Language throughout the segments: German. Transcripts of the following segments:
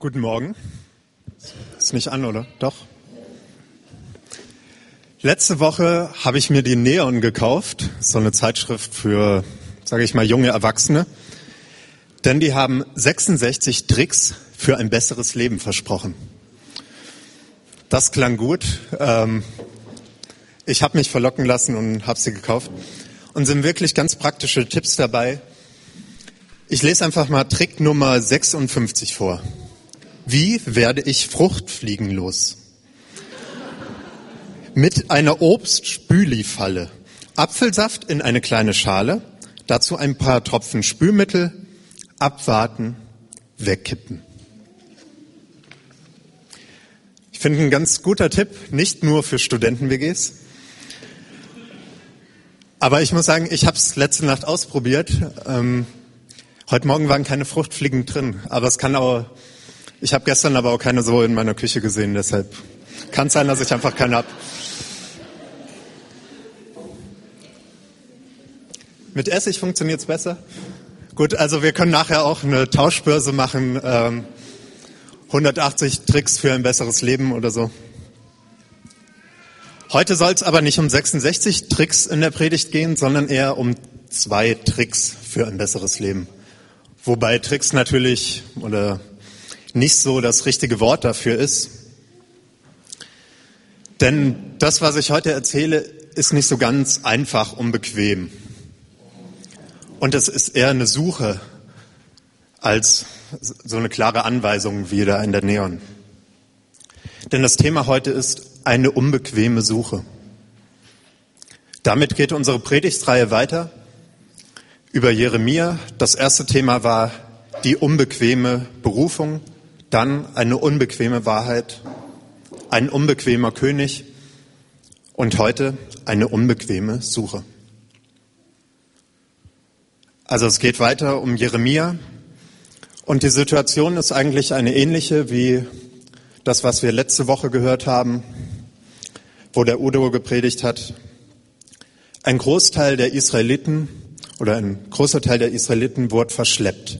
Guten Morgen. Ist nicht an, oder? Doch. Letzte Woche habe ich mir die Neon gekauft, so eine Zeitschrift für, sage ich mal, junge Erwachsene. Denn die haben 66 Tricks für ein besseres Leben versprochen. Das klang gut. Ähm, ich habe mich verlocken lassen und habe sie gekauft. Und sind wirklich ganz praktische Tipps dabei. Ich lese einfach mal Trick Nummer 56 vor. Wie werde ich Fruchtfliegen los? Mit einer Obstspülifalle. Apfelsaft in eine kleine Schale, dazu ein paar Tropfen Spülmittel, abwarten, wegkippen. Ich finde ein ganz guter Tipp, nicht nur für Studenten-WGs. Aber ich muss sagen, ich habe es letzte Nacht ausprobiert. Ähm, heute Morgen waren keine Fruchtfliegen drin, aber es kann auch ich habe gestern aber auch keine so in meiner Küche gesehen, deshalb kann sein, dass ich einfach keine habe. Mit Essig funktioniert es besser. Gut, also wir können nachher auch eine Tauschbörse machen. Ähm, 180 Tricks für ein besseres Leben oder so. Heute soll es aber nicht um 66 Tricks in der Predigt gehen, sondern eher um zwei Tricks für ein besseres Leben. Wobei Tricks natürlich oder nicht so das richtige Wort dafür ist. Denn das, was ich heute erzähle, ist nicht so ganz einfach und bequem. Und es ist eher eine Suche als so eine klare Anweisung wie da in der Neon. Denn das Thema heute ist eine unbequeme Suche. Damit geht unsere Predigtreihe weiter über Jeremia. Das erste Thema war die unbequeme Berufung. Dann eine unbequeme Wahrheit, ein unbequemer König und heute eine unbequeme Suche. Also es geht weiter um Jeremia und die Situation ist eigentlich eine ähnliche wie das, was wir letzte Woche gehört haben, wo der Udo gepredigt hat. Ein Großteil der Israeliten oder ein großer Teil der Israeliten wurde verschleppt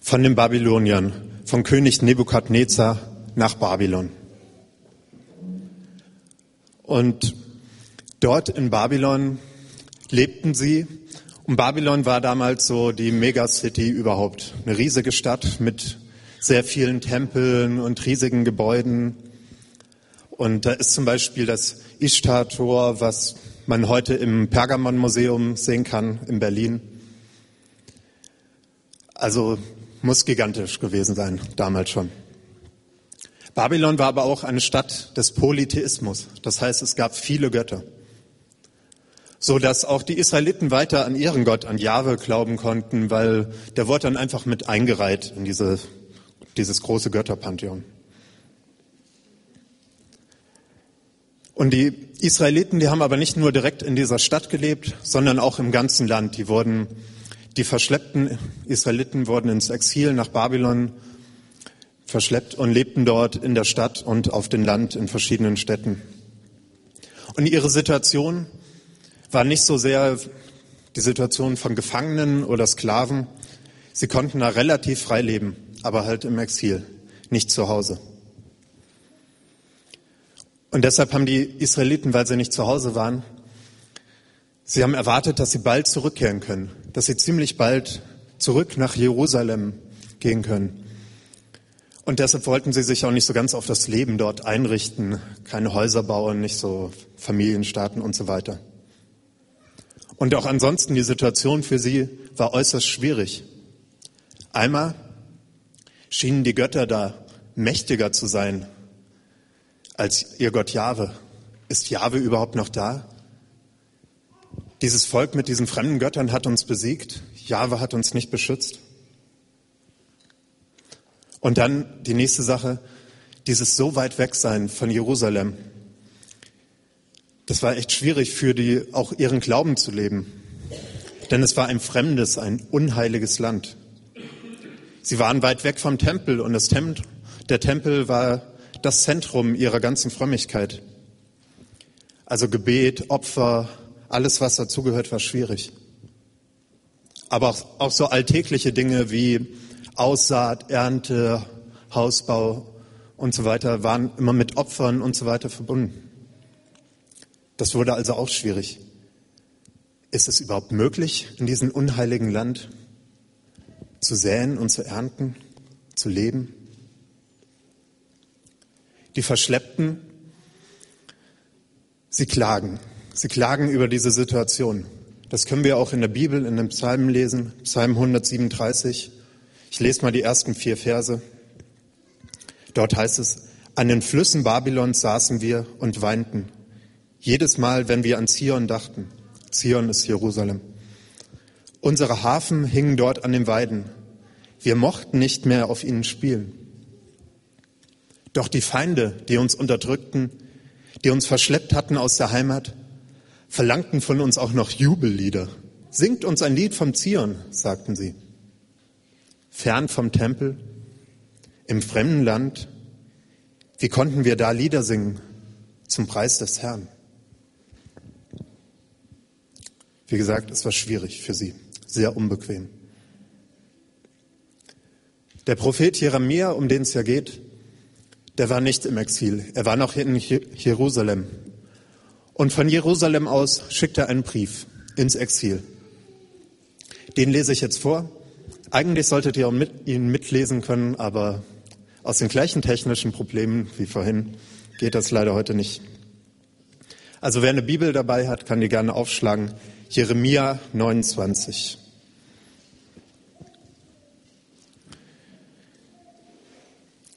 von den Babyloniern von König Nebukadnezar nach Babylon. Und dort in Babylon lebten sie. Und Babylon war damals so die Megacity überhaupt. Eine riesige Stadt mit sehr vielen Tempeln und riesigen Gebäuden. Und da ist zum Beispiel das Ishtar-Tor, was man heute im Pergamon-Museum sehen kann in Berlin. Also muss gigantisch gewesen sein, damals schon. Babylon war aber auch eine Stadt des Polytheismus. Das heißt, es gab viele Götter. So dass auch die Israeliten weiter an ihren Gott, an Jahwe glauben konnten, weil der wurde dann einfach mit eingereiht in diese, dieses große Götterpantheon. Und die Israeliten, die haben aber nicht nur direkt in dieser Stadt gelebt, sondern auch im ganzen Land. Die wurden die verschleppten Israeliten wurden ins Exil nach Babylon verschleppt und lebten dort in der Stadt und auf dem Land in verschiedenen Städten. Und ihre Situation war nicht so sehr die Situation von Gefangenen oder Sklaven. Sie konnten da relativ frei leben, aber halt im Exil, nicht zu Hause. Und deshalb haben die Israeliten, weil sie nicht zu Hause waren, Sie haben erwartet, dass sie bald zurückkehren können, dass sie ziemlich bald zurück nach Jerusalem gehen können. Und deshalb wollten sie sich auch nicht so ganz auf das Leben dort einrichten, keine Häuser bauen, nicht so Familien starten und so weiter. Und auch ansonsten die Situation für sie war äußerst schwierig. Einmal schienen die Götter da mächtiger zu sein als ihr Gott Jahwe. Ist Jahwe überhaupt noch da? Dieses Volk mit diesen fremden Göttern hat uns besiegt. Jahwe hat uns nicht beschützt. Und dann die nächste Sache, dieses so weit weg sein von Jerusalem. Das war echt schwierig für die, auch ihren Glauben zu leben. Denn es war ein fremdes, ein unheiliges Land. Sie waren weit weg vom Tempel und das Tempel, der Tempel war das Zentrum ihrer ganzen Frömmigkeit. Also Gebet, Opfer, alles, was dazugehört, war schwierig. Aber auch, auch so alltägliche Dinge wie Aussaat, Ernte, Hausbau und so weiter waren immer mit Opfern und so weiter verbunden. Das wurde also auch schwierig. Ist es überhaupt möglich, in diesem unheiligen Land zu säen und zu ernten, zu leben? Die Verschleppten, sie klagen. Sie klagen über diese Situation. Das können wir auch in der Bibel, in den Psalmen lesen, Psalm 137. Ich lese mal die ersten vier Verse. Dort heißt es, an den Flüssen Babylons saßen wir und weinten. Jedes Mal, wenn wir an Zion dachten. Zion ist Jerusalem. Unsere Hafen hingen dort an den Weiden. Wir mochten nicht mehr auf ihnen spielen. Doch die Feinde, die uns unterdrückten, die uns verschleppt hatten aus der Heimat, verlangten von uns auch noch Jubellieder. Singt uns ein Lied vom Zion, sagten sie. Fern vom Tempel, im fremden Land, wie konnten wir da Lieder singen zum Preis des Herrn? Wie gesagt, es war schwierig für sie, sehr unbequem. Der Prophet Jeremia, um den es ja geht, der war nicht im Exil. Er war noch in Jerusalem. Und von Jerusalem aus schickt er einen Brief ins Exil. Den lese ich jetzt vor. Eigentlich solltet ihr ihn mitlesen können, aber aus den gleichen technischen Problemen wie vorhin geht das leider heute nicht. Also wer eine Bibel dabei hat, kann die gerne aufschlagen. Jeremia 29.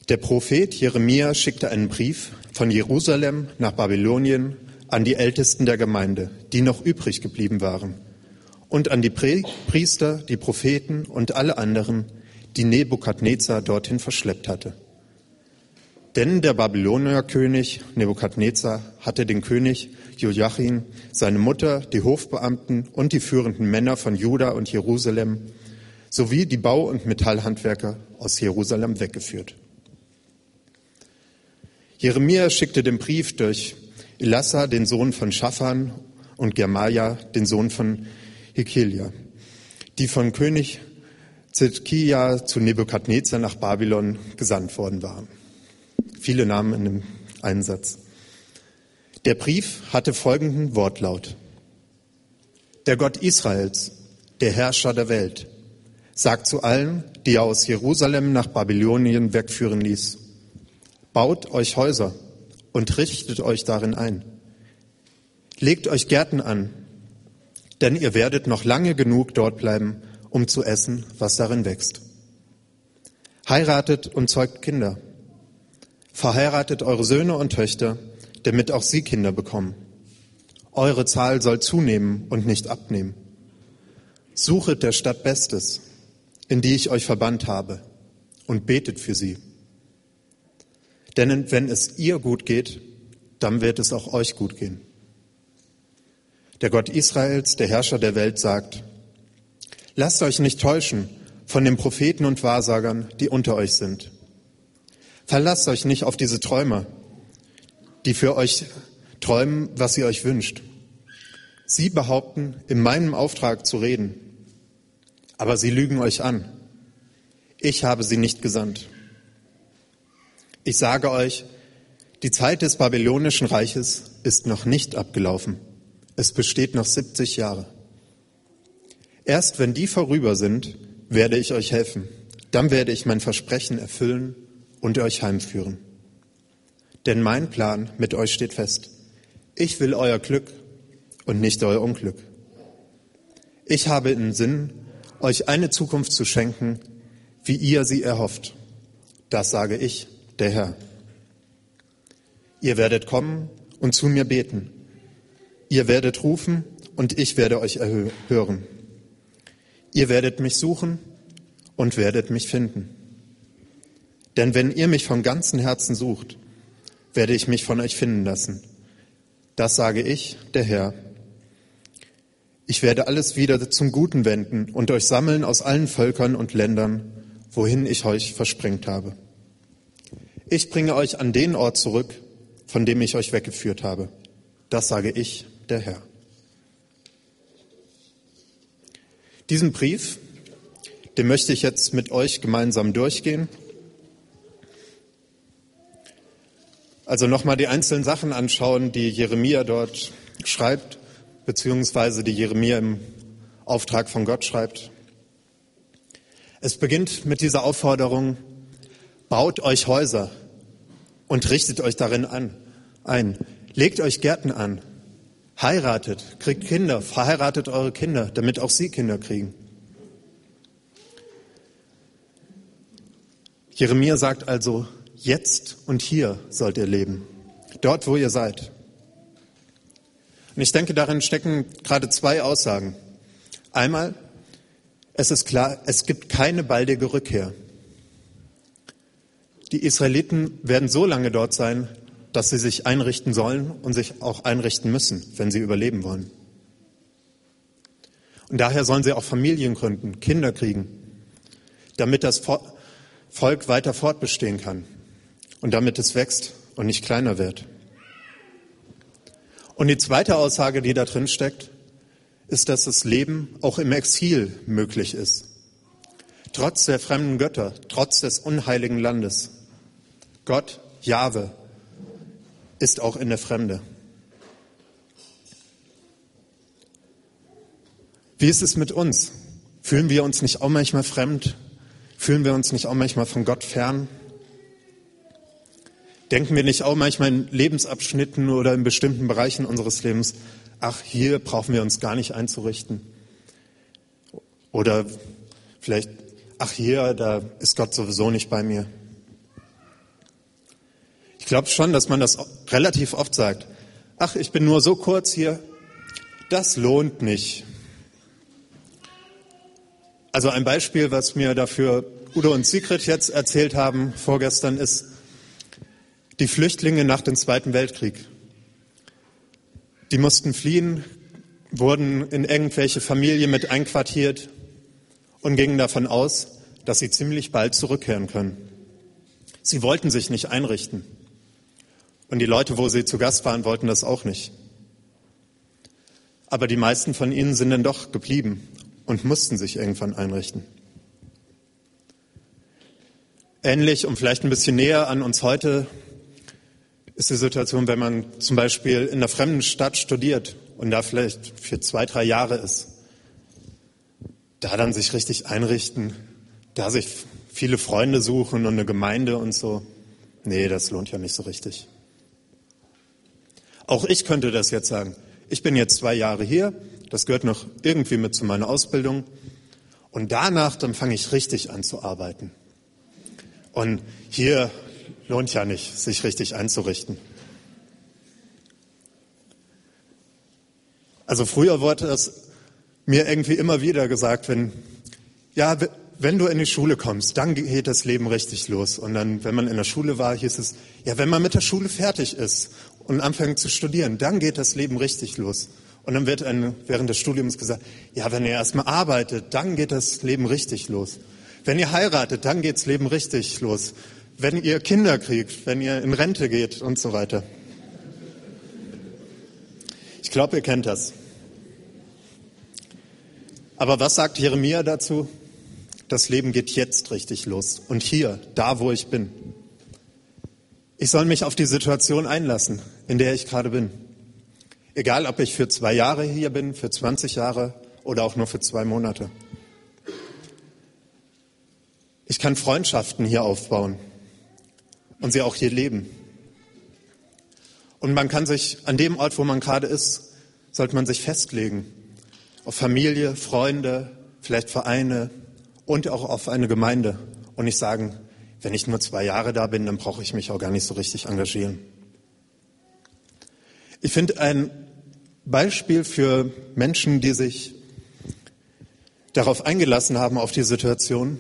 Der Prophet Jeremia schickte einen Brief von Jerusalem nach Babylonien an die Ältesten der Gemeinde, die noch übrig geblieben waren, und an die Priester, die Propheten und alle anderen, die Nebukadnezar dorthin verschleppt hatte. Denn der Babylonierkönig Nebukadnezar hatte den König Joachim, seine Mutter, die Hofbeamten und die führenden Männer von Juda und Jerusalem sowie die Bau- und Metallhandwerker aus Jerusalem weggeführt. Jeremia schickte den Brief durch Elassa, den Sohn von Schafan, und Germaja, den Sohn von Hekelia, die von König Zedkia zu Nebukadnezar nach Babylon gesandt worden waren. Viele Namen in dem Einsatz. Der Brief hatte folgenden Wortlaut. Der Gott Israels, der Herrscher der Welt, sagt zu allen, die er aus Jerusalem nach Babylonien wegführen ließ, baut euch Häuser und richtet euch darin ein. Legt euch Gärten an, denn ihr werdet noch lange genug dort bleiben, um zu essen, was darin wächst. Heiratet und zeugt Kinder. Verheiratet eure Söhne und Töchter damit auch sie Kinder bekommen. Eure Zahl soll zunehmen und nicht abnehmen. Suchet der Stadt Bestes, in die ich euch verbannt habe, und betet für sie. Denn wenn es ihr gut geht, dann wird es auch euch gut gehen. Der Gott Israels, der Herrscher der Welt, sagt, lasst euch nicht täuschen von den Propheten und Wahrsagern, die unter euch sind. Verlasst euch nicht auf diese Träumer, die für euch träumen, was ihr euch wünscht. Sie behaupten, in meinem Auftrag zu reden, aber sie lügen euch an. Ich habe sie nicht gesandt. Ich sage euch, die Zeit des babylonischen Reiches ist noch nicht abgelaufen. Es besteht noch 70 Jahre. Erst wenn die vorüber sind, werde ich euch helfen. Dann werde ich mein Versprechen erfüllen und euch heimführen. Denn mein Plan mit euch steht fest. Ich will euer Glück und nicht euer Unglück. Ich habe im Sinn, euch eine Zukunft zu schenken, wie ihr sie erhofft. Das sage ich, der Herr. Ihr werdet kommen und zu mir beten. Ihr werdet rufen und ich werde euch hören. Ihr werdet mich suchen und werdet mich finden. Denn wenn ihr mich von ganzem Herzen sucht, werde ich mich von euch finden lassen. Das sage ich, der Herr. Ich werde alles wieder zum Guten wenden und euch sammeln aus allen Völkern und Ländern, wohin ich euch versprengt habe. Ich bringe euch an den Ort zurück, von dem ich euch weggeführt habe. Das sage ich, der Herr. Diesen Brief, den möchte ich jetzt mit euch gemeinsam durchgehen. also nochmal die einzelnen Sachen anschauen, die Jeremia dort schreibt, beziehungsweise die Jeremia im Auftrag von Gott schreibt. Es beginnt mit dieser Aufforderung, baut euch Häuser und richtet euch darin an, ein. Legt euch Gärten an, heiratet, kriegt Kinder, verheiratet eure Kinder, damit auch sie Kinder kriegen. Jeremia sagt also, jetzt und hier sollt ihr leben, dort wo ihr seid. Und ich denke, darin stecken gerade zwei Aussagen. Einmal, es ist klar, es gibt keine baldige Rückkehr. Die Israeliten werden so lange dort sein, dass sie sich einrichten sollen und sich auch einrichten müssen, wenn sie überleben wollen. Und daher sollen sie auch Familien gründen, Kinder kriegen, damit das Volk weiter fortbestehen kann und damit es wächst und nicht kleiner wird. Und die zweite Aussage, die da drin steckt, ist, dass das Leben auch im Exil möglich ist. Trotz der fremden Götter, trotz des unheiligen Landes. Gott, Jahwe, ist auch in der Fremde. Wie ist es mit uns? Fühlen wir uns nicht auch manchmal fremd? Fühlen wir uns nicht auch manchmal von Gott fern? Denken wir nicht auch manchmal in Lebensabschnitten oder in bestimmten Bereichen unseres Lebens, ach, hier brauchen wir uns gar nicht einzurichten? Oder vielleicht, ach, hier, da ist Gott sowieso nicht bei mir. Ich glaube schon, dass man das relativ oft sagt. Ach, ich bin nur so kurz hier, das lohnt nicht. Also ein Beispiel, was mir dafür Udo und Sigrid jetzt erzählt haben vorgestern, ist, die Flüchtlinge nach dem Zweiten Weltkrieg. Die mussten fliehen, wurden in irgendwelche Familien mit einquartiert und gingen davon aus, dass sie ziemlich bald zurückkehren können. Sie wollten sich nicht einrichten. Und die Leute, wo sie zu Gast waren, wollten das auch nicht. Aber die meisten von ihnen sind dann doch geblieben und mussten sich irgendwann einrichten. Ähnlich und vielleicht ein bisschen näher an uns heute ist die Situation, wenn man zum Beispiel in einer fremden Stadt studiert und da vielleicht für zwei, drei Jahre ist. Da dann sich richtig einrichten, da sich viele Freunde suchen und eine Gemeinde und so. Nee, das lohnt ja nicht so richtig. Auch ich könnte das jetzt sagen. Ich bin jetzt zwei Jahre hier, das gehört noch irgendwie mit zu meiner Ausbildung. Und danach, dann fange ich richtig an zu arbeiten. Und hier lohnt ja nicht, sich richtig einzurichten. Also früher wurde es mir irgendwie immer wieder gesagt, wenn, ja, wenn du in die Schule kommst, dann geht das Leben richtig los. Und dann, wenn man in der Schule war, hieß es, ja, wenn man mit der Schule fertig ist und anfängt zu studieren, dann geht das Leben richtig los. Und dann wird einem während des Studiums gesagt, ja, wenn ihr erstmal arbeitet, dann geht das Leben richtig los. Wenn ihr heiratet, dann geht's Leben richtig los wenn ihr Kinder kriegt, wenn ihr in Rente geht und so weiter. Ich glaube, ihr kennt das. Aber was sagt Jeremia dazu? Das Leben geht jetzt richtig los. Und hier, da wo ich bin. Ich soll mich auf die Situation einlassen, in der ich gerade bin. Egal, ob ich für zwei Jahre hier bin, für 20 Jahre oder auch nur für zwei Monate. Ich kann Freundschaften hier aufbauen und sie auch hier leben. Und man kann sich an dem Ort, wo man gerade ist, sollte man sich festlegen auf Familie, Freunde, vielleicht Vereine und auch auf eine Gemeinde und nicht sagen, wenn ich nur zwei Jahre da bin, dann brauche ich mich auch gar nicht so richtig engagieren. Ich finde ein Beispiel für Menschen, die sich darauf eingelassen haben, auf die Situation,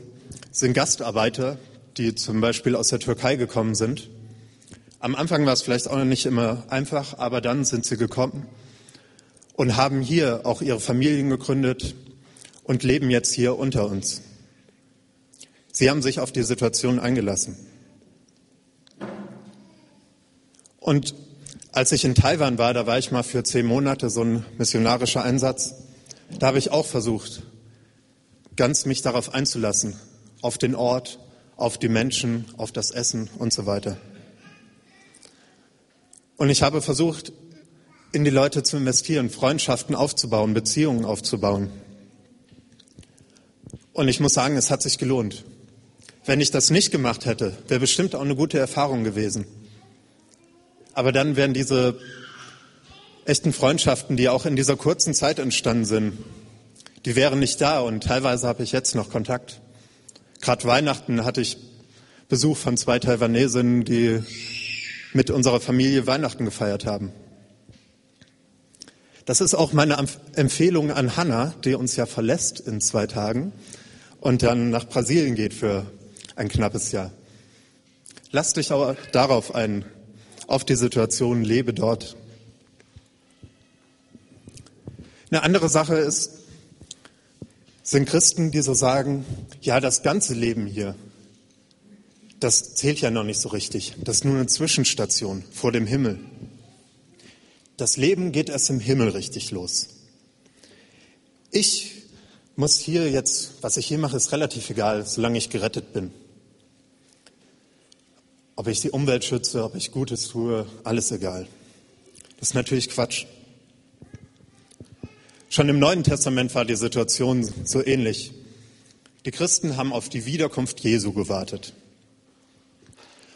sind Gastarbeiter, die zum Beispiel aus der Türkei gekommen sind. Am Anfang war es vielleicht auch noch nicht immer einfach, aber dann sind sie gekommen und haben hier auch ihre Familien gegründet und leben jetzt hier unter uns. Sie haben sich auf die Situation eingelassen. Und als ich in Taiwan war, da war ich mal für zehn Monate so ein missionarischer Einsatz, da habe ich auch versucht, ganz mich darauf einzulassen, auf den Ort, auf die Menschen, auf das Essen und so weiter. Und ich habe versucht, in die Leute zu investieren, Freundschaften aufzubauen, Beziehungen aufzubauen. Und ich muss sagen, es hat sich gelohnt. Wenn ich das nicht gemacht hätte, wäre bestimmt auch eine gute Erfahrung gewesen. Aber dann wären diese echten Freundschaften, die auch in dieser kurzen Zeit entstanden sind, die wären nicht da und teilweise habe ich jetzt noch Kontakt. Gerade Weihnachten hatte ich Besuch von zwei Taiwanesinnen, die mit unserer Familie Weihnachten gefeiert haben. Das ist auch meine Empfehlung an Hannah, die uns ja verlässt in zwei Tagen und dann nach Brasilien geht für ein knappes Jahr. Lass dich auch darauf ein, auf die Situation, lebe dort. Eine andere Sache ist, sind Christen, die so sagen, ja, das ganze Leben hier, das zählt ja noch nicht so richtig. Das ist nur eine Zwischenstation vor dem Himmel. Das Leben geht erst im Himmel richtig los. Ich muss hier jetzt, was ich hier mache, ist relativ egal, solange ich gerettet bin. Ob ich die Umwelt schütze, ob ich Gutes tue, alles egal. Das ist natürlich Quatsch. Schon im Neuen Testament war die Situation so ähnlich. Die Christen haben auf die Wiederkunft Jesu gewartet.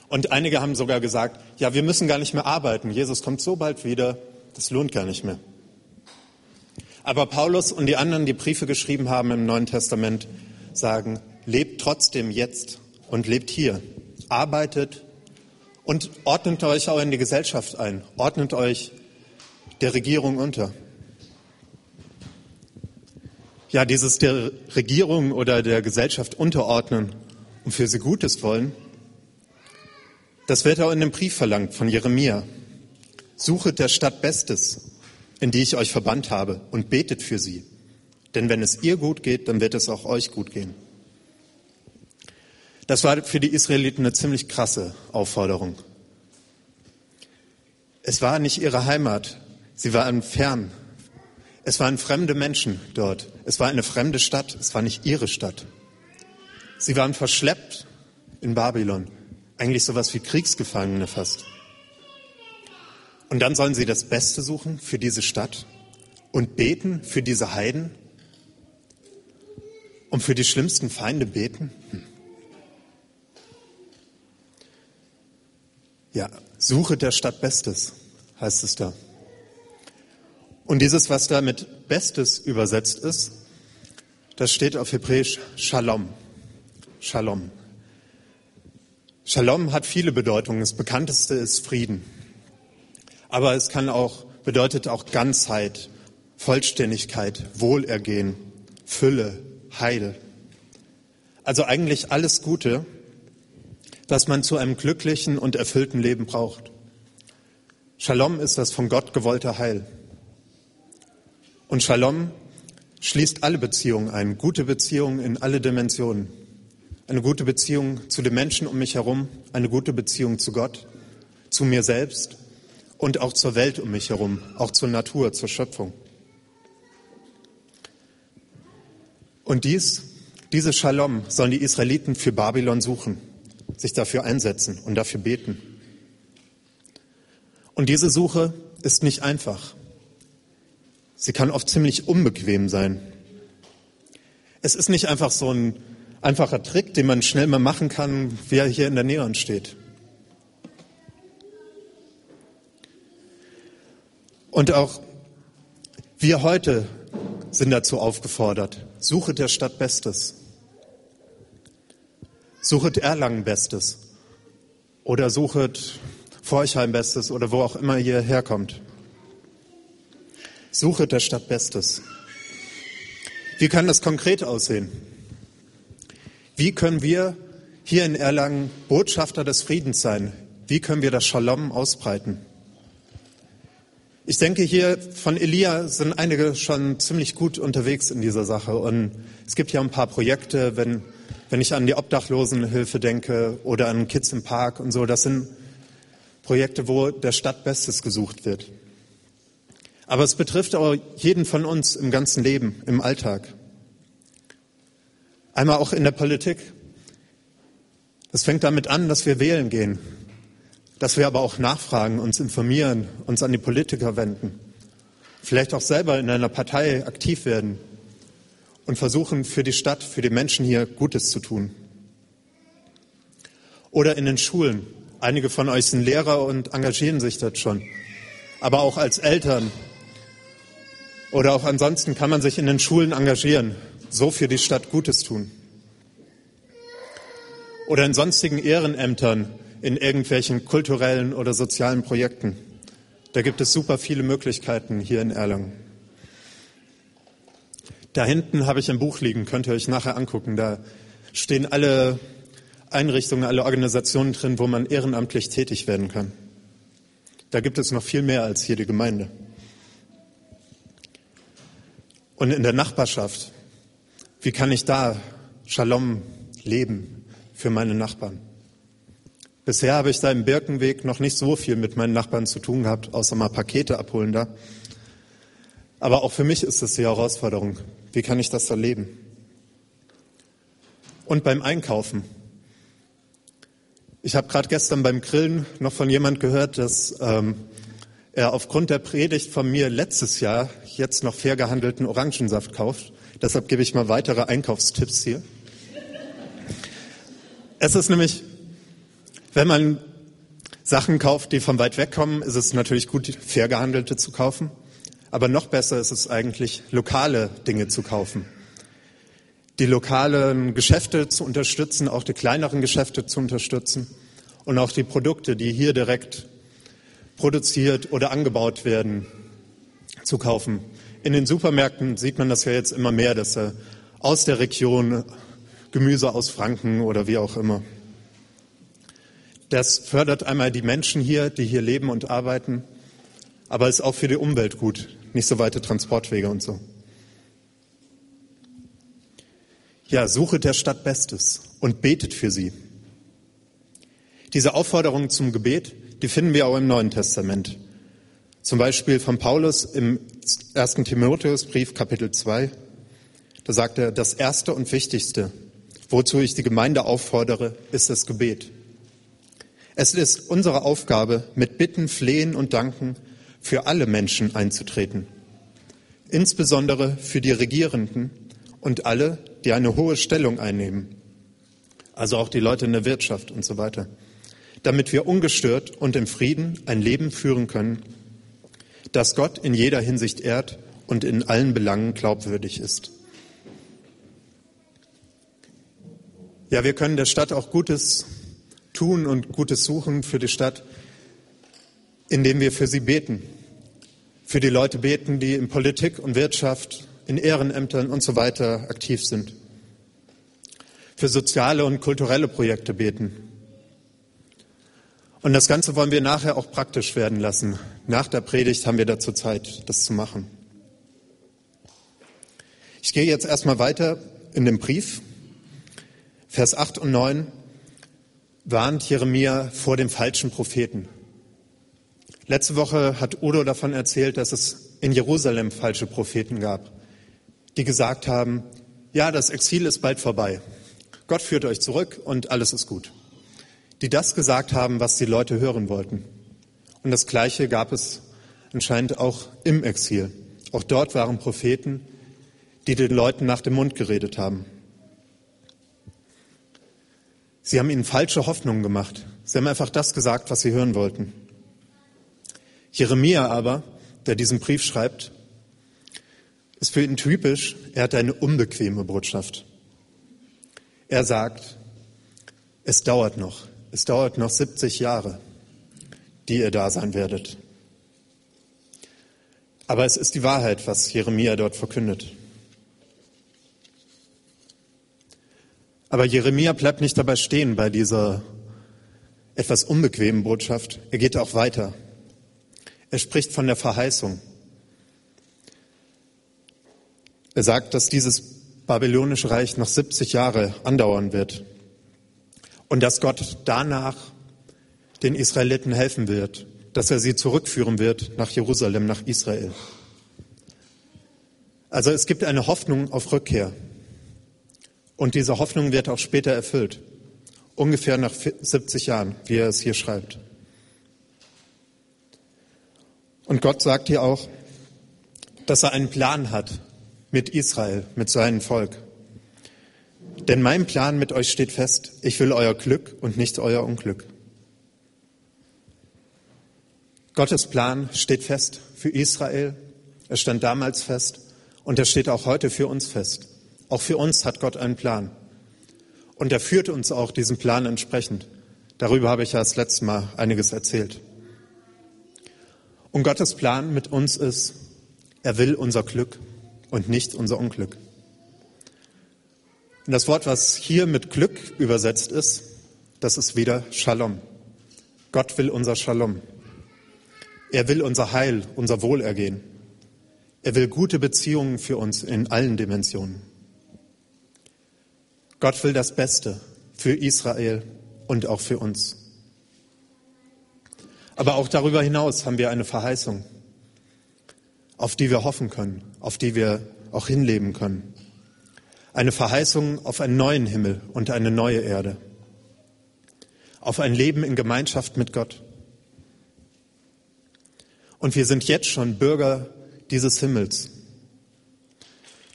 Und einige haben sogar gesagt, ja, wir müssen gar nicht mehr arbeiten. Jesus kommt so bald wieder, das lohnt gar nicht mehr. Aber Paulus und die anderen, die Briefe geschrieben haben im Neuen Testament, sagen, lebt trotzdem jetzt und lebt hier. Arbeitet und ordnet euch auch in die Gesellschaft ein. Ordnet euch der Regierung unter. Ja, dieses der Regierung oder der Gesellschaft unterordnen und für sie Gutes wollen, das wird auch in dem Brief verlangt von Jeremia. Suchet der Stadt Bestes, in die ich euch verbannt habe, und betet für sie. Denn wenn es ihr gut geht, dann wird es auch euch gut gehen. Das war für die Israeliten eine ziemlich krasse Aufforderung. Es war nicht ihre Heimat. Sie waren fern. Es waren fremde Menschen dort. Es war eine fremde Stadt. Es war nicht ihre Stadt. Sie waren verschleppt in Babylon. Eigentlich sowas wie Kriegsgefangene fast. Und dann sollen sie das Beste suchen für diese Stadt und beten für diese Heiden und für die schlimmsten Feinde beten. Hm. Ja, suche der Stadt Bestes, heißt es da. Und dieses, was da mit Bestes übersetzt ist, das steht auf Hebräisch Shalom. Shalom. Shalom hat viele Bedeutungen. Das bekannteste ist Frieden. Aber es kann auch, bedeutet auch Ganzheit, Vollständigkeit, Wohlergehen, Fülle, Heil. Also eigentlich alles Gute, was man zu einem glücklichen und erfüllten Leben braucht. Shalom ist das von Gott gewollte Heil. Und Shalom schließt alle Beziehungen ein, gute Beziehungen in alle Dimensionen eine gute Beziehung zu den Menschen um mich herum, eine gute Beziehung zu Gott, zu mir selbst und auch zur Welt um mich herum, auch zur Natur, zur Schöpfung. Und dies, diese Shalom sollen die Israeliten für Babylon suchen, sich dafür einsetzen und dafür beten. Und diese Suche ist nicht einfach. Sie kann oft ziemlich unbequem sein. Es ist nicht einfach so ein einfacher Trick, den man schnell mal machen kann, wer hier in der Nähe steht. Und auch wir heute sind dazu aufgefordert. Suchet der Stadt Bestes. Suchet Erlangen Bestes. Oder suchet Forchheim Bestes oder wo auch immer ihr herkommt. Suchet der Stadt Bestes. Wie kann das konkret aussehen? Wie können wir hier in Erlangen Botschafter des Friedens sein? Wie können wir das Shalom ausbreiten? Ich denke, hier von Elia sind einige schon ziemlich gut unterwegs in dieser Sache. Und es gibt ja ein paar Projekte, wenn, wenn ich an die Obdachlosenhilfe denke oder an Kids im Park und so. Das sind Projekte, wo der Stadt Bestes gesucht wird. Aber es betrifft auch jeden von uns im ganzen Leben, im Alltag. Einmal auch in der Politik. Das fängt damit an, dass wir wählen gehen, dass wir aber auch nachfragen, uns informieren, uns an die Politiker wenden, vielleicht auch selber in einer Partei aktiv werden und versuchen, für die Stadt, für die Menschen hier Gutes zu tun. Oder in den Schulen. Einige von euch sind Lehrer und engagieren sich dort schon. Aber auch als Eltern oder auch ansonsten kann man sich in den Schulen engagieren, so für die Stadt Gutes tun. Oder in sonstigen Ehrenämtern, in irgendwelchen kulturellen oder sozialen Projekten. Da gibt es super viele Möglichkeiten hier in Erlangen. Da hinten habe ich ein Buch liegen, könnt ihr euch nachher angucken. Da stehen alle Einrichtungen, alle Organisationen drin, wo man ehrenamtlich tätig werden kann. Da gibt es noch viel mehr als hier die Gemeinde. Und in der Nachbarschaft, wie kann ich da Shalom leben für meine Nachbarn? Bisher habe ich da im Birkenweg noch nicht so viel mit meinen Nachbarn zu tun gehabt, außer mal Pakete abholen da. Aber auch für mich ist das die Herausforderung. Wie kann ich das erleben? Und beim Einkaufen. Ich habe gerade gestern beim Grillen noch von jemand gehört, dass ähm, er aufgrund der Predigt von mir letztes Jahr jetzt noch fair gehandelten Orangensaft kauft. Deshalb gebe ich mal weitere Einkaufstipps hier. Es ist nämlich, wenn man Sachen kauft, die von weit weg kommen, ist es natürlich gut, fair gehandelte zu kaufen. Aber noch besser ist es eigentlich, lokale Dinge zu kaufen. Die lokalen Geschäfte zu unterstützen, auch die kleineren Geschäfte zu unterstützen und auch die Produkte, die hier direkt produziert oder angebaut werden, zu kaufen. In den Supermärkten sieht man das ja jetzt immer mehr, dass er aus der Region Gemüse aus Franken oder wie auch immer. Das fördert einmal die Menschen hier, die hier leben und arbeiten, aber ist auch für die Umwelt gut nicht so weite Transportwege und so. Ja, suche der Stadt Bestes und betet für sie. Diese Aufforderung zum Gebet, die finden wir auch im Neuen Testament. Zum Beispiel von Paulus im ersten Timotheusbrief Kapitel 2. Da sagt er, das erste und wichtigste, wozu ich die Gemeinde auffordere, ist das Gebet. Es ist unsere Aufgabe, mit Bitten, Flehen und Danken für alle Menschen einzutreten, insbesondere für die Regierenden und alle, die eine hohe Stellung einnehmen, also auch die Leute in der Wirtschaft und so weiter, damit wir ungestört und im Frieden ein Leben führen können, das Gott in jeder Hinsicht ehrt und in allen Belangen glaubwürdig ist. Ja, wir können der Stadt auch Gutes tun und Gutes suchen für die Stadt, indem wir für sie beten. Für die Leute beten, die in Politik und Wirtschaft, in Ehrenämtern und so weiter aktiv sind. Für soziale und kulturelle Projekte beten. Und das Ganze wollen wir nachher auch praktisch werden lassen. Nach der Predigt haben wir dazu Zeit, das zu machen. Ich gehe jetzt erstmal weiter in dem Brief. Vers 8 und 9 warnt Jeremia vor dem falschen Propheten. Letzte Woche hat Udo davon erzählt, dass es in Jerusalem falsche Propheten gab, die gesagt haben, ja, das Exil ist bald vorbei. Gott führt euch zurück und alles ist gut. Die das gesagt haben, was die Leute hören wollten. Und das Gleiche gab es anscheinend auch im Exil. Auch dort waren Propheten, die den Leuten nach dem Mund geredet haben. Sie haben ihnen falsche Hoffnungen gemacht. Sie haben einfach das gesagt, was sie hören wollten. Jeremia aber, der diesen Brief schreibt, ist für ihn typisch, er hat eine unbequeme Botschaft. Er sagt, es dauert noch, es dauert noch 70 Jahre, die ihr da sein werdet. Aber es ist die Wahrheit, was Jeremia dort verkündet. Aber Jeremia bleibt nicht dabei stehen bei dieser etwas unbequemen Botschaft. Er geht auch weiter. Er spricht von der Verheißung. Er sagt, dass dieses babylonische Reich noch 70 Jahre andauern wird und dass Gott danach den Israeliten helfen wird, dass er sie zurückführen wird nach Jerusalem, nach Israel. Also es gibt eine Hoffnung auf Rückkehr. Und diese Hoffnung wird auch später erfüllt. Ungefähr nach 70 Jahren, wie er es hier schreibt. Und Gott sagt hier auch, dass er einen Plan hat mit Israel, mit seinem Volk. Denn mein Plan mit euch steht fest. Ich will euer Glück und nicht euer Unglück. Gottes Plan steht fest für Israel. Er stand damals fest und er steht auch heute für uns fest. Auch für uns hat Gott einen Plan. Und er führt uns auch diesem Plan entsprechend. Darüber habe ich ja das letzte Mal einiges erzählt. Und Gottes Plan mit uns ist, er will unser Glück und nicht unser Unglück. Und das Wort, was hier mit Glück übersetzt ist, das ist wieder Shalom. Gott will unser Shalom. Er will unser Heil, unser Wohlergehen. Er will gute Beziehungen für uns in allen Dimensionen. Gott will das Beste für Israel und auch für uns. Aber auch darüber hinaus haben wir eine Verheißung, auf die wir hoffen können, auf die wir auch hinleben können. Eine Verheißung auf einen neuen Himmel und eine neue Erde. Auf ein Leben in Gemeinschaft mit Gott. Und wir sind jetzt schon Bürger dieses Himmels.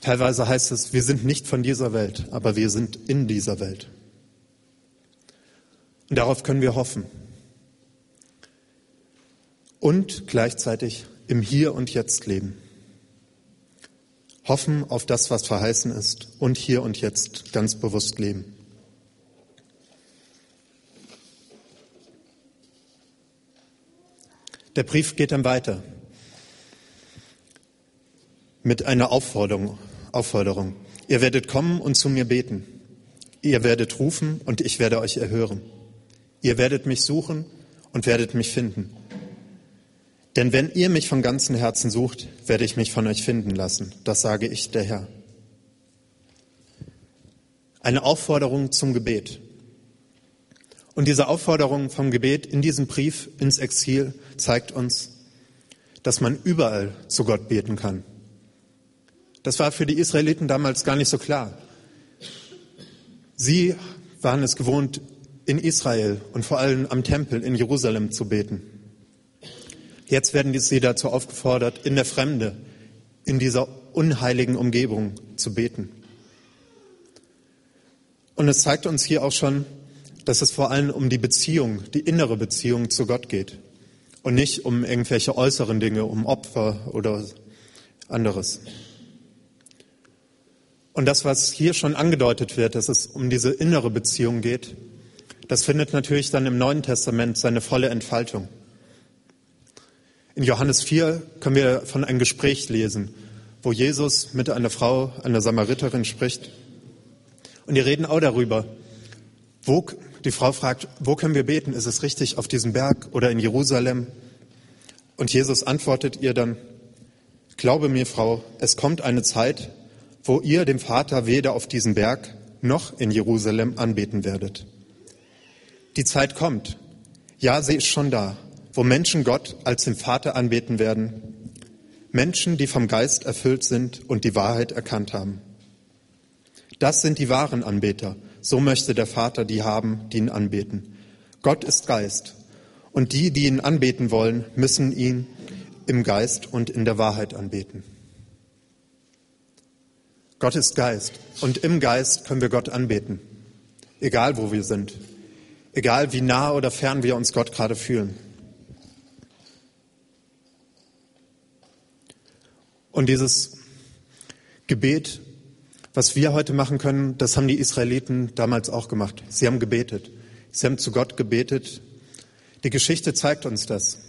Teilweise heißt es, wir sind nicht von dieser Welt, aber wir sind in dieser Welt. Und darauf können wir hoffen. Und gleichzeitig im Hier und Jetzt leben. Hoffen auf das, was verheißen ist und hier und jetzt ganz bewusst leben. Der Brief geht dann weiter mit einer Aufforderung, Aufforderung. Ihr werdet kommen und zu mir beten. Ihr werdet rufen und ich werde euch erhören. Ihr werdet mich suchen und werdet mich finden. Denn wenn ihr mich von ganzem Herzen sucht, werde ich mich von euch finden lassen. Das sage ich der Herr. Eine Aufforderung zum Gebet. Und diese Aufforderung vom Gebet in diesem Brief ins Exil zeigt uns, dass man überall zu Gott beten kann. Das war für die Israeliten damals gar nicht so klar. Sie waren es gewohnt, in Israel und vor allem am Tempel in Jerusalem zu beten. Jetzt werden sie dazu aufgefordert, in der Fremde, in dieser unheiligen Umgebung zu beten. Und es zeigt uns hier auch schon, dass es vor allem um die Beziehung, die innere Beziehung zu Gott geht und nicht um irgendwelche äußeren Dinge, um Opfer oder anderes. Und das, was hier schon angedeutet wird, dass es um diese innere Beziehung geht, das findet natürlich dann im Neuen Testament seine volle Entfaltung. In Johannes 4 können wir von einem Gespräch lesen, wo Jesus mit einer Frau, einer Samariterin spricht. Und die reden auch darüber, wo, die Frau fragt, wo können wir beten? Ist es richtig auf diesem Berg oder in Jerusalem? Und Jesus antwortet ihr dann, glaube mir, Frau, es kommt eine Zeit, wo ihr dem Vater weder auf diesem Berg noch in Jerusalem anbeten werdet. Die Zeit kommt, ja, sie ist schon da, wo Menschen Gott als den Vater anbeten werden, Menschen, die vom Geist erfüllt sind und die Wahrheit erkannt haben. Das sind die wahren Anbeter, so möchte der Vater die haben, die ihn anbeten. Gott ist Geist, und die, die ihn anbeten wollen, müssen ihn im Geist und in der Wahrheit anbeten. Gott ist Geist und im Geist können wir Gott anbeten, egal wo wir sind, egal wie nah oder fern wir uns Gott gerade fühlen. Und dieses Gebet, was wir heute machen können, das haben die Israeliten damals auch gemacht. Sie haben gebetet. Sie haben zu Gott gebetet. Die Geschichte zeigt uns das.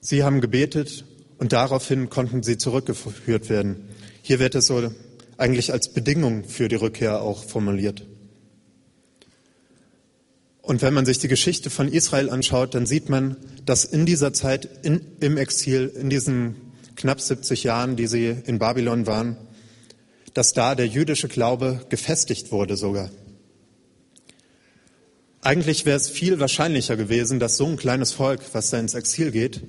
Sie haben gebetet und daraufhin konnten sie zurückgeführt werden. Hier wird es so eigentlich als Bedingung für die Rückkehr auch formuliert. Und wenn man sich die Geschichte von Israel anschaut, dann sieht man, dass in dieser Zeit in, im Exil, in diesen knapp 70 Jahren, die sie in Babylon waren, dass da der jüdische Glaube gefestigt wurde sogar. Eigentlich wäre es viel wahrscheinlicher gewesen, dass so ein kleines Volk, was da ins Exil geht,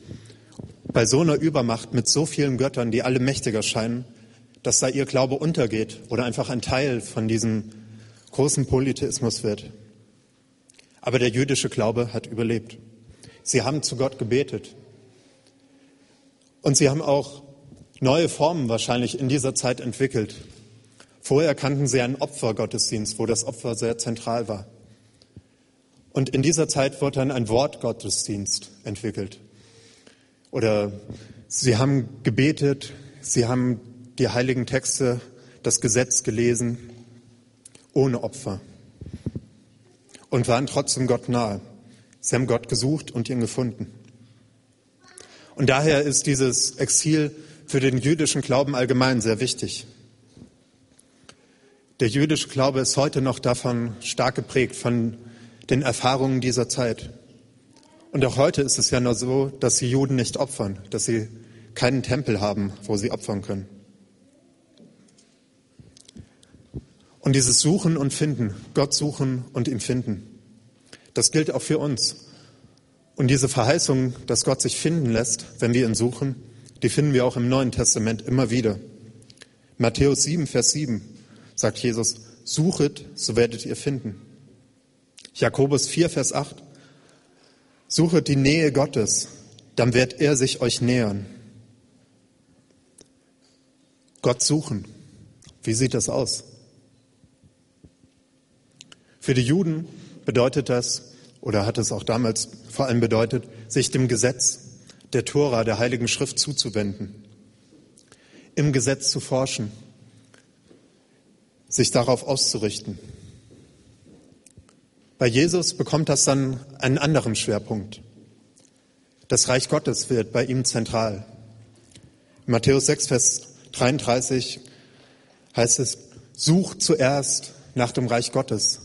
bei so einer Übermacht mit so vielen Göttern, die alle mächtiger scheinen, dass da ihr Glaube untergeht oder einfach ein Teil von diesem großen Polytheismus wird. Aber der jüdische Glaube hat überlebt. Sie haben zu Gott gebetet. Und sie haben auch neue Formen wahrscheinlich in dieser Zeit entwickelt. Vorher kannten sie einen Opfergottesdienst, wo das Opfer sehr zentral war. Und in dieser Zeit wurde dann ein Wortgottesdienst entwickelt. Oder sie haben gebetet, sie haben die heiligen Texte, das Gesetz gelesen, ohne Opfer. Und waren trotzdem Gott nahe. Sie haben Gott gesucht und ihn gefunden. Und daher ist dieses Exil für den jüdischen Glauben allgemein sehr wichtig. Der jüdische Glaube ist heute noch davon stark geprägt, von den Erfahrungen dieser Zeit. Und auch heute ist es ja nur so, dass die Juden nicht opfern, dass sie keinen Tempel haben, wo sie opfern können. Und dieses Suchen und Finden, Gott suchen und ihn finden, das gilt auch für uns. Und diese Verheißung, dass Gott sich finden lässt, wenn wir ihn suchen, die finden wir auch im Neuen Testament immer wieder. Matthäus 7, Vers 7 sagt Jesus, suchet, so werdet ihr finden. Jakobus 4, Vers 8, suchet die Nähe Gottes, dann wird er sich euch nähern. Gott suchen, wie sieht das aus? Für die Juden bedeutet das, oder hat es auch damals vor allem bedeutet, sich dem Gesetz der Tora, der Heiligen Schrift zuzuwenden, im Gesetz zu forschen, sich darauf auszurichten. Bei Jesus bekommt das dann einen anderen Schwerpunkt. Das Reich Gottes wird bei ihm zentral. In Matthäus 6, Vers 33 heißt es, sucht zuerst nach dem Reich Gottes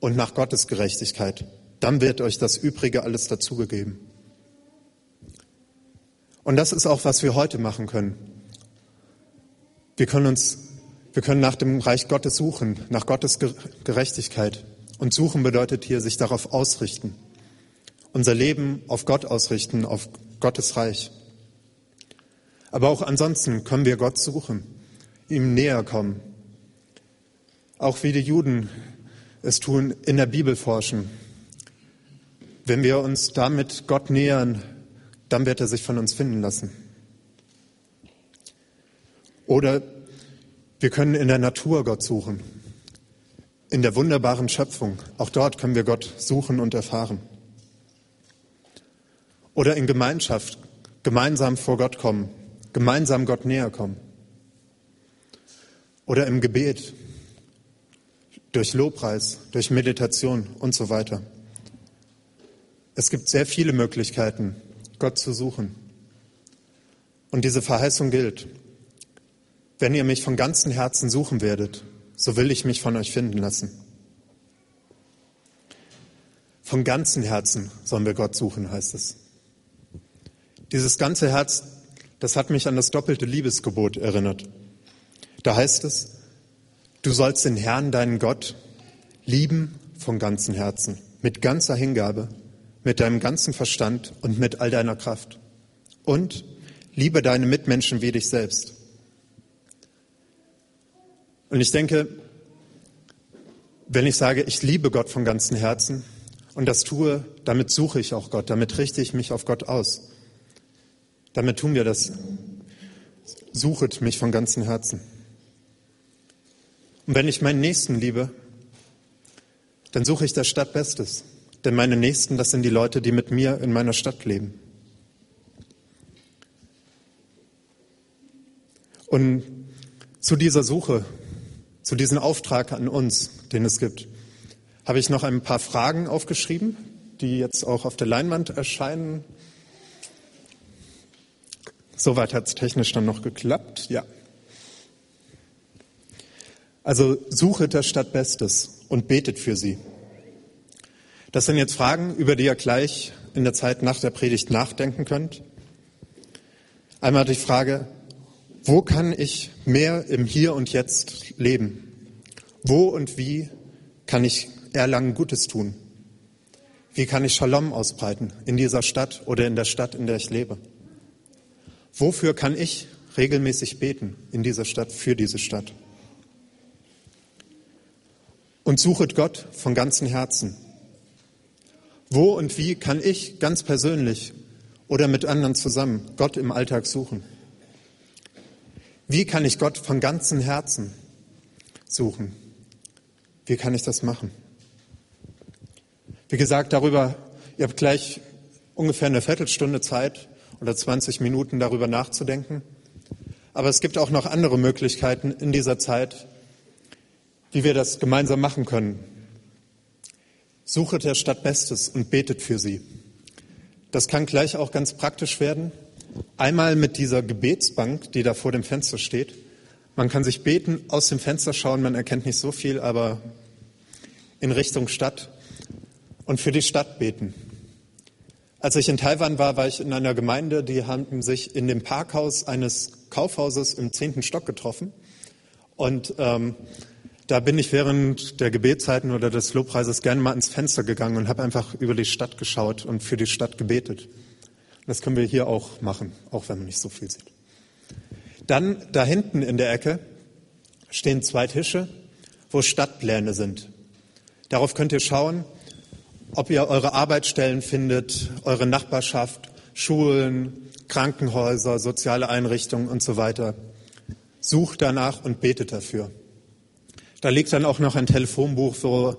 und nach Gottes Gerechtigkeit. Dann wird euch das Übrige alles dazugegeben. Und das ist auch, was wir heute machen können. Wir können uns, wir können nach dem Reich Gottes suchen, nach Gottes Gerechtigkeit. Und suchen bedeutet hier, sich darauf ausrichten. Unser Leben auf Gott ausrichten, auf Gottes Reich. Aber auch ansonsten können wir Gott suchen, ihm näher kommen. Auch wie die Juden es tun, in der Bibel forschen. Wenn wir uns damit Gott nähern, dann wird er sich von uns finden lassen. Oder wir können in der Natur Gott suchen, in der wunderbaren Schöpfung. Auch dort können wir Gott suchen und erfahren. Oder in Gemeinschaft, gemeinsam vor Gott kommen, gemeinsam Gott näher kommen. Oder im Gebet, durch Lobpreis, durch Meditation und so weiter. Es gibt sehr viele Möglichkeiten, Gott zu suchen. Und diese Verheißung gilt. Wenn ihr mich von ganzem Herzen suchen werdet, so will ich mich von euch finden lassen. Von ganzem Herzen sollen wir Gott suchen, heißt es. Dieses ganze Herz, das hat mich an das doppelte Liebesgebot erinnert. Da heißt es, du sollst den Herrn, deinen Gott, lieben von ganzem Herzen, mit ganzer Hingabe, mit deinem ganzen Verstand und mit all deiner Kraft. Und liebe deine Mitmenschen wie dich selbst. Und ich denke, wenn ich sage, ich liebe Gott von ganzem Herzen und das tue, damit suche ich auch Gott, damit richte ich mich auf Gott aus. Damit tun wir das. Suchet mich von ganzem Herzen. Und wenn ich meinen Nächsten liebe, dann suche ich das Stadtbestes. Denn meine Nächsten, das sind die Leute, die mit mir in meiner Stadt leben. Und zu dieser Suche, zu diesem Auftrag an uns, den es gibt, habe ich noch ein paar Fragen aufgeschrieben, die jetzt auch auf der Leinwand erscheinen. Soweit hat es technisch dann noch geklappt, ja. Also suche der Stadt Bestes und betet für sie. Das sind jetzt Fragen, über die ihr gleich in der Zeit nach der Predigt nachdenken könnt. Einmal die Frage, wo kann ich mehr im Hier und Jetzt leben? Wo und wie kann ich Erlangen Gutes tun? Wie kann ich Shalom ausbreiten in dieser Stadt oder in der Stadt, in der ich lebe? Wofür kann ich regelmäßig beten in dieser Stadt, für diese Stadt? Und suchet Gott von ganzem Herzen wo und wie kann ich ganz persönlich oder mit anderen zusammen Gott im Alltag suchen. Wie kann ich Gott von ganzem Herzen suchen? Wie kann ich das machen? Wie gesagt, darüber, ihr habt gleich ungefähr eine Viertelstunde Zeit oder 20 Minuten darüber nachzudenken. Aber es gibt auch noch andere Möglichkeiten in dieser Zeit, wie wir das gemeinsam machen können. Suchet der Stadt Bestes und betet für sie. Das kann gleich auch ganz praktisch werden. Einmal mit dieser Gebetsbank, die da vor dem Fenster steht. Man kann sich beten, aus dem Fenster schauen, man erkennt nicht so viel, aber in Richtung Stadt und für die Stadt beten. Als ich in Taiwan war, war ich in einer Gemeinde, die haben sich in dem Parkhaus eines Kaufhauses im zehnten Stock getroffen. Und ähm, da bin ich während der Gebetszeiten oder des Lobpreises gerne mal ins Fenster gegangen und habe einfach über die Stadt geschaut und für die Stadt gebetet. Das können wir hier auch machen, auch wenn man nicht so viel sieht. Dann da hinten in der Ecke stehen zwei Tische, wo Stadtpläne sind. Darauf könnt ihr schauen ob ihr eure Arbeitsstellen findet, eure Nachbarschaft, Schulen, Krankenhäuser, soziale Einrichtungen und so weiter. Sucht danach und betet dafür. Da liegt dann auch noch ein Telefonbuch, wo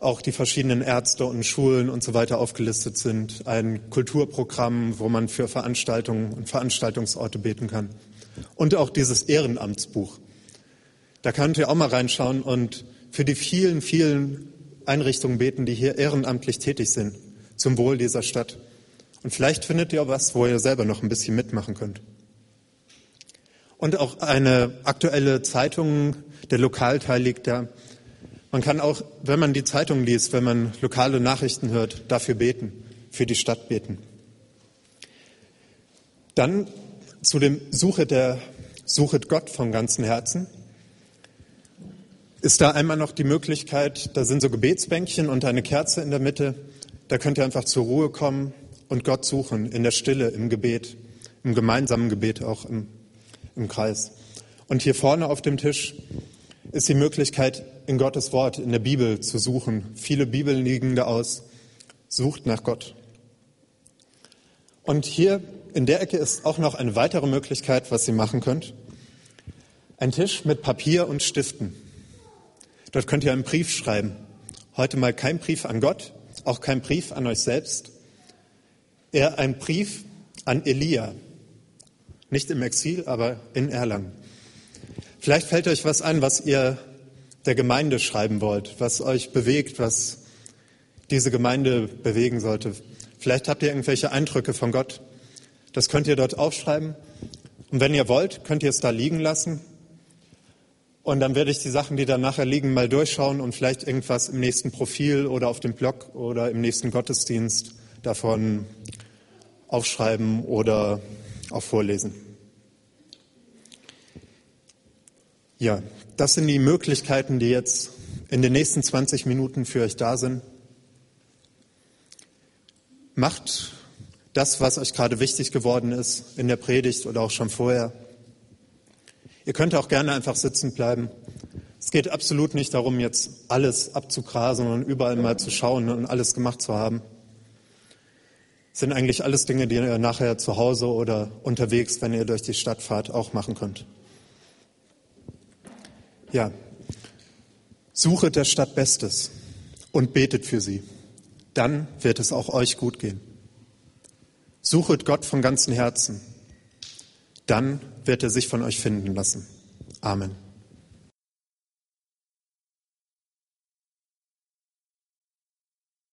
auch die verschiedenen Ärzte und Schulen und so weiter aufgelistet sind. Ein Kulturprogramm, wo man für Veranstaltungen und Veranstaltungsorte beten kann. Und auch dieses Ehrenamtsbuch. Da könnt ihr auch mal reinschauen und für die vielen, vielen Einrichtungen beten, die hier ehrenamtlich tätig sind, zum Wohl dieser Stadt. Und vielleicht findet ihr was, wo ihr selber noch ein bisschen mitmachen könnt. Und auch eine aktuelle Zeitung, der Lokalteil liegt da. Man kann auch, wenn man die Zeitung liest, wenn man lokale Nachrichten hört, dafür beten, für die Stadt beten. Dann zu dem Suche der, Suchet Gott vom ganzen Herzen ist da einmal noch die Möglichkeit, da sind so Gebetsbänkchen und eine Kerze in der Mitte. Da könnt ihr einfach zur Ruhe kommen und Gott suchen, in der Stille, im Gebet, im gemeinsamen Gebet auch im, im Kreis. Und hier vorne auf dem Tisch ist die Möglichkeit, in Gottes Wort, in der Bibel zu suchen. Viele Bibeln liegen da aus. Sucht nach Gott. Und hier in der Ecke ist auch noch eine weitere Möglichkeit, was ihr machen könnt. Ein Tisch mit Papier und Stiften. Dort könnt ihr einen Brief schreiben. Heute mal kein Brief an Gott, auch kein Brief an euch selbst. Eher ein Brief an Elia. Nicht im Exil, aber in Erlangen. Vielleicht fällt euch was ein, was ihr der Gemeinde schreiben wollt, was euch bewegt, was diese Gemeinde bewegen sollte. Vielleicht habt ihr irgendwelche Eindrücke von Gott. Das könnt ihr dort aufschreiben. Und wenn ihr wollt, könnt ihr es da liegen lassen und dann werde ich die Sachen, die dann nachher liegen, mal durchschauen und vielleicht irgendwas im nächsten Profil oder auf dem Blog oder im nächsten Gottesdienst davon aufschreiben oder auch vorlesen. Ja, das sind die Möglichkeiten, die jetzt in den nächsten 20 Minuten für euch da sind. Macht das, was euch gerade wichtig geworden ist in der Predigt oder auch schon vorher. Ihr könnt auch gerne einfach sitzen bleiben. Es geht absolut nicht darum, jetzt alles abzugrasen und überall mal zu schauen und alles gemacht zu haben. Das sind eigentlich alles Dinge, die ihr nachher zu Hause oder unterwegs, wenn ihr durch die Stadt fahrt, auch machen könnt. Ja, suche der Stadt Bestes und betet für sie. Dann wird es auch euch gut gehen. Suchet Gott von ganzem Herzen. Dann wird er sich von euch finden lassen. Amen.